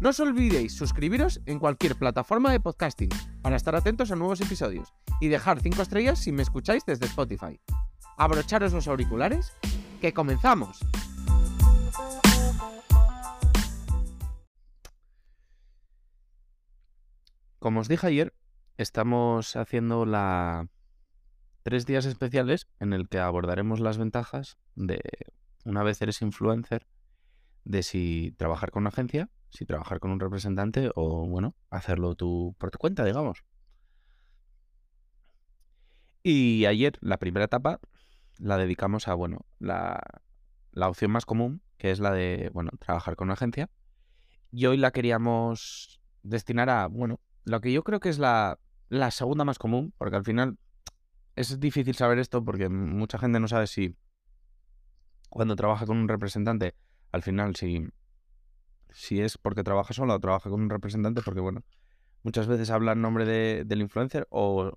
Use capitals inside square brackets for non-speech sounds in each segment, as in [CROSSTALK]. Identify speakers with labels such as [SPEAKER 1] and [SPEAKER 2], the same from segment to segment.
[SPEAKER 1] No os olvidéis suscribiros en cualquier plataforma de podcasting para estar atentos a nuevos episodios y dejar 5 estrellas si me escucháis desde Spotify. Abrocharos los auriculares, que comenzamos. Como os dije ayer, estamos haciendo la tres días especiales en el que abordaremos las ventajas de una vez eres influencer de si trabajar con una agencia, si trabajar con un representante o, bueno, hacerlo tú por tu cuenta, digamos. Y ayer, la primera etapa, la dedicamos a, bueno, la, la opción más común, que es la de, bueno, trabajar con una agencia. Y hoy la queríamos destinar a, bueno, lo que yo creo que es la, la segunda más común, porque al final es difícil saber esto porque mucha gente no sabe si cuando trabaja con un representante al final, si, si es porque trabaja solo o trabaja con un representante, porque bueno, muchas veces habla en nombre de, del influencer o,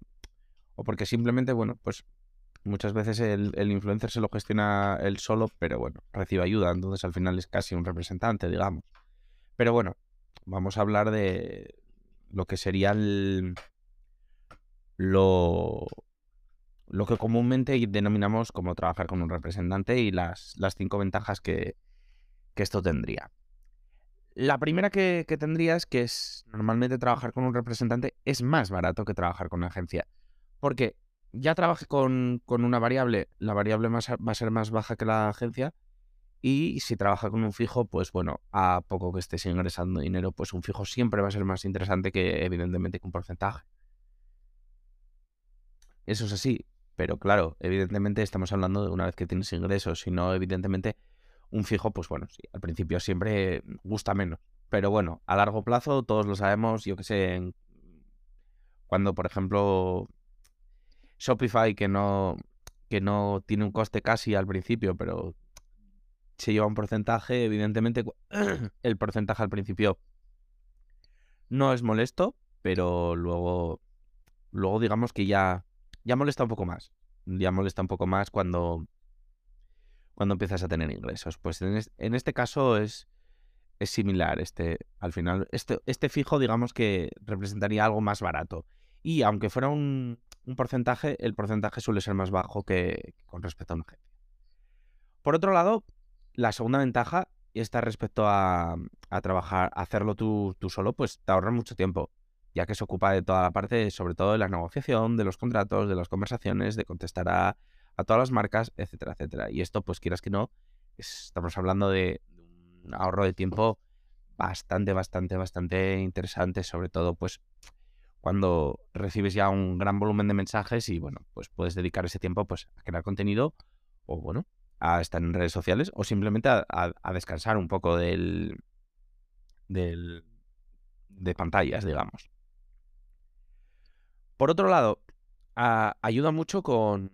[SPEAKER 1] o, porque simplemente, bueno, pues muchas veces el, el, influencer se lo gestiona él solo, pero bueno, recibe ayuda, entonces al final es casi un representante, digamos. Pero bueno, vamos a hablar de lo que sería el, lo, lo que comúnmente denominamos como trabajar con un representante y las, las cinco ventajas que, que esto tendría. La primera que, tendría es que es normalmente trabajar con un representante es más barato que trabajar con una agencia. Porque ya trabajé con, con una variable, la variable más, va a ser más baja que la agencia. Y si trabaja con un fijo, pues bueno, a poco que estés ingresando dinero, pues un fijo siempre va a ser más interesante que evidentemente que un porcentaje. Eso es así, pero claro, evidentemente estamos hablando de una vez que tienes ingresos, si no, evidentemente un fijo, pues bueno, sí, al principio siempre gusta menos. Pero bueno, a largo plazo todos lo sabemos, yo que sé, cuando por ejemplo Shopify que no, que no tiene un coste casi al principio, pero se lleva un porcentaje, evidentemente [CLEARS THROAT] el porcentaje al principio no es molesto, pero luego, luego digamos que ya, ya molesta un poco más. Ya molesta un poco más cuando, cuando empiezas a tener ingresos. Pues en, este caso es, es similar. Este, al final, este, este fijo, digamos que representaría algo más barato. Y aunque fuera un, porcentaje, el porcentaje suele ser más bajo que, con respecto a una agencia. Por otro lado, la segunda ventaja está respecto a, a trabajar, hacerlo tú, tú, solo, pues te ahorras mucho tiempo, ya que se ocupa de toda la parte, sobre todo de la negociación, de los contratos, de las conversaciones, de contestar a, a todas las marcas, etcétera, etcétera. Y esto, pues quieras que no, estamos hablando de un ahorro de tiempo bastante, bastante, bastante interesante, sobre todo pues cuando recibes ya un gran volumen de mensajes y bueno, pues puedes dedicar ese tiempo pues a crear contenido o bueno, a estar en redes sociales o simplemente a, descansar un poco del, del, de pantallas, digamos. Por otro lado, ayuda mucho con,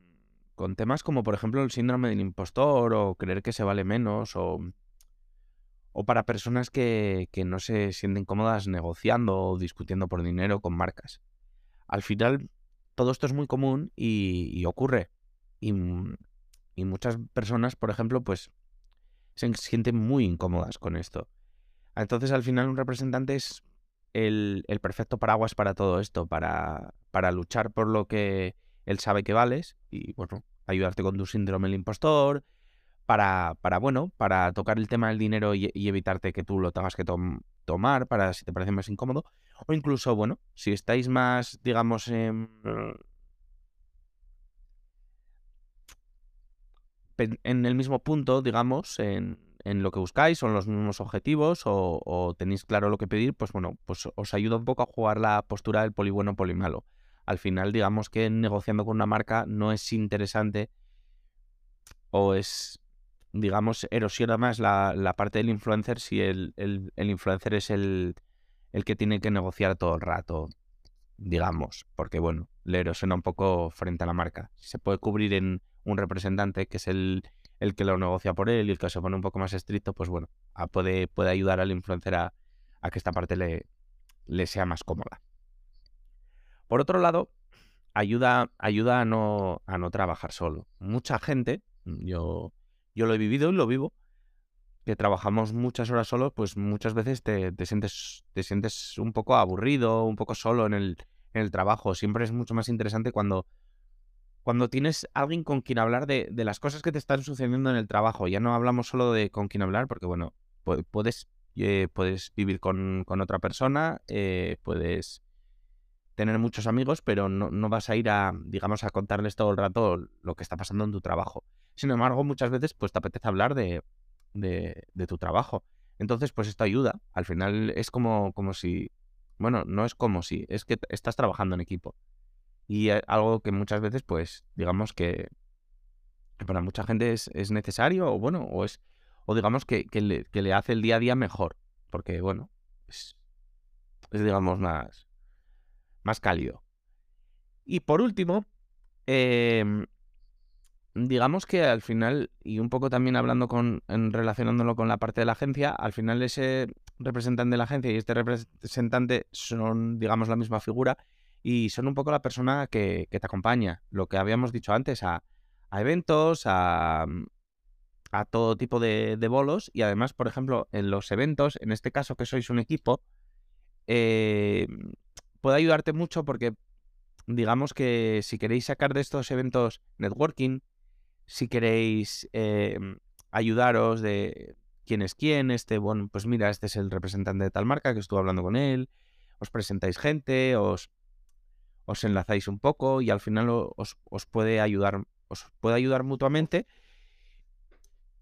[SPEAKER 1] con temas como por ejemplo el síndrome del impostor o creer que se vale menos o, o para personas que, que, no se sienten cómodas negociando o discutiendo por dinero con marcas. Al final todo esto es muy común y, ocurre y, y, muchas personas, por ejemplo, pues se sienten muy incómodas con esto. Entonces al final un representante es el, el perfecto paraguas para todo esto, para, para luchar por lo que él sabe que vales y, bueno, ayudarte con tu síndrome del impostor, para, para bueno, para tocar el tema del dinero y, evitarte que tú lo tengas que tomar, para si te parece más incómodo, o incluso, bueno, si estáis más, digamos, en, en el mismo punto, digamos, en, en lo que buscáis, son los mismos objetivos o, o, tenéis claro lo que pedir, pues bueno, pues os ayuda un poco a jugar la postura del poli bueno, poli malo al final digamos que negociando con una marca no es interesante o es, digamos, erosiona más la, parte del influencer si el, influencer es el, el que tiene que negociar todo el rato, digamos, porque bueno, le erosiona un poco frente a la marca. Se puede cubrir en un representante, que es el, el que lo negocia por él y el que se pone un poco más estricto, pues bueno, puede, puede ayudar al influencer a, que esta parte le, le sea más cómoda. Por otro lado, ayuda, ayuda a, no, a no trabajar solo. Mucha gente, yo, yo lo he vivido y lo vivo, que trabajamos muchas horas solos, pues muchas veces te, sientes, te sientes un poco aburrido, un poco solo en el, en el trabajo. Siempre es mucho más interesante cuando, cuando tienes alguien con quien hablar de, las cosas que te están sucediendo en el trabajo. Ya no hablamos solo de con quién hablar, porque bueno, puedes, eh, puedes vivir con, otra persona, eh, puedes tener muchos amigos, pero no, no, vas a ir a, digamos, a contarles todo el rato lo que está pasando en tu trabajo. Sin embargo, muchas veces pues te apetece hablar de, de, tu trabajo. Entonces, pues esto ayuda. Al final es como, como si, bueno, no es como si, es que estás trabajando en equipo. Y algo que muchas veces, pues, digamos que, para mucha gente es, necesario, o bueno, o es, o digamos que, le, hace el día a día mejor. Porque, bueno, es, digamos, más, más cálido. Y por último, eh, digamos que al final, y un poco también hablando con, relacionándolo con la parte de la agencia, al final ese representante de la agencia y este representante son, digamos, la misma figura y son un poco la persona que, te acompaña, lo que habíamos dicho antes, a, eventos, a, a, todo tipo de, bolos y además, por ejemplo, en los eventos, en este caso que sois un equipo, eh, puede ayudarte mucho porque digamos que si queréis sacar de estos eventos networking, si queréis em, ayudaros de quién es quién, este, bueno, pues mira, este es el representante de tal marca que estuve hablando con él, os presentáis gente, os, os enlazáis un poco y al final os, puede ayudar, os puede ayudar mutuamente.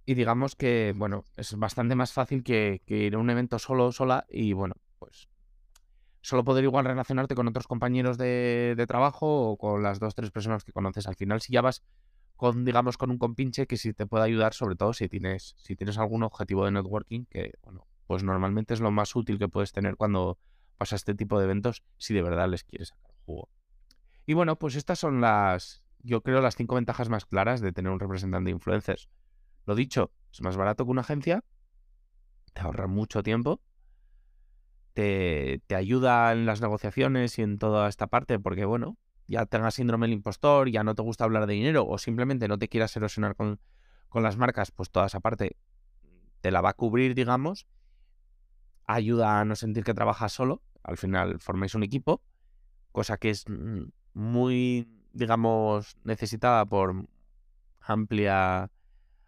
[SPEAKER 1] Y digamos que, bueno, es bastante más fácil que, ir a un evento solo sola y, bueno, solo poder igual relacionarte con otros compañeros de, trabajo o con las dos, tres personas que conoces. Al final, si ya vas con, digamos, con un compinche que sí te puede ayudar, sobre todo si tienes, si tienes algún objetivo de networking, que, bueno, pues normalmente es lo más útil que puedes tener cuando pasa este tipo de eventos, si de verdad les quieres sacar jugo. Y bueno, pues estas son las, yo creo, las cinco ventajas más claras de tener un representante de influencers. Lo dicho, es más barato que una agencia, te ahorra mucho tiempo, te, ayuda en las negociaciones y en toda esta parte, porque bueno, ya tengas síndrome del impostor, ya no te gusta hablar de dinero o simplemente no te quieras erosionar con, con las marcas, pues toda esa parte te la va a cubrir, digamos. Ayuda a no sentir que trabajas solo. Al final formáis un equipo, cosa que es mm, muy, digamos, necesitada por amplia,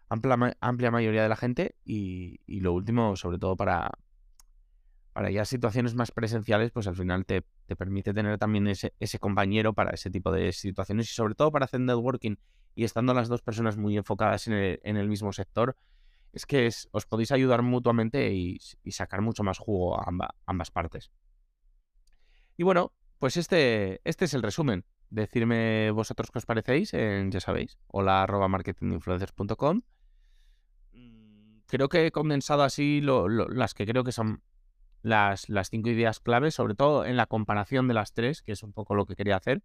[SPEAKER 1] amplia, amplia mayoría de la gente. Y lo último, sobre todo para, para ya situaciones más presenciales, pues al final te, permite tener también ese, ese, compañero para ese tipo de situaciones y sobre todo para hacer networking y estando las dos personas muy enfocadas en el, mismo sector, es que os podéis ayudar mutuamente y, sacar mucho más jugo a ambas partes. Y bueno, pues este, este es el resumen. Decirme vosotros qué os parecéis en, ya sabéis, hola arroba marketinginfluencers.com. Mm, creo que he condensado así las que creo que son las, las cinco ideas claves, sobre todo en la comparación de las tres, que es un poco lo que quería hacer.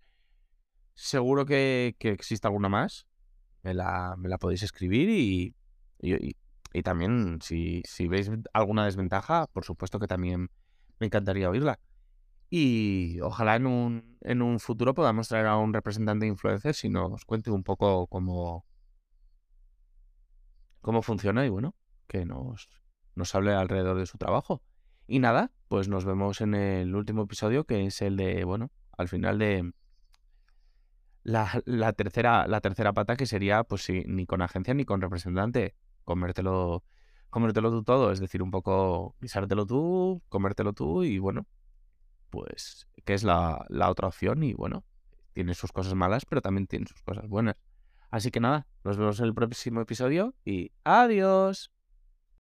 [SPEAKER 1] Seguro que, que existe alguna más. Me la, me la podéis escribir y, y, también si, si, veis alguna desventaja, por supuesto que también me encantaría oírla. Y ojalá en un, en un futuro podamos traer a un representante de influencers y nos cuente un poco cómo, cómo funciona y bueno, que nos, nos hable alrededor de su trabajo. Y nada, pues nos vemos en el último episodio, que es el de, bueno, al final de la, la tercera, la tercera pata, que sería, pues sí, ni con agencia ni con representante, comértelo, comértelo tú todo, es decir, un poco pisártelo tú, comértelo tú y bueno, pues, que es la, la otra opción y bueno, tiene sus cosas malas, pero también tiene sus cosas buenas. Así que nada, nos vemos en el próximo episodio y adiós.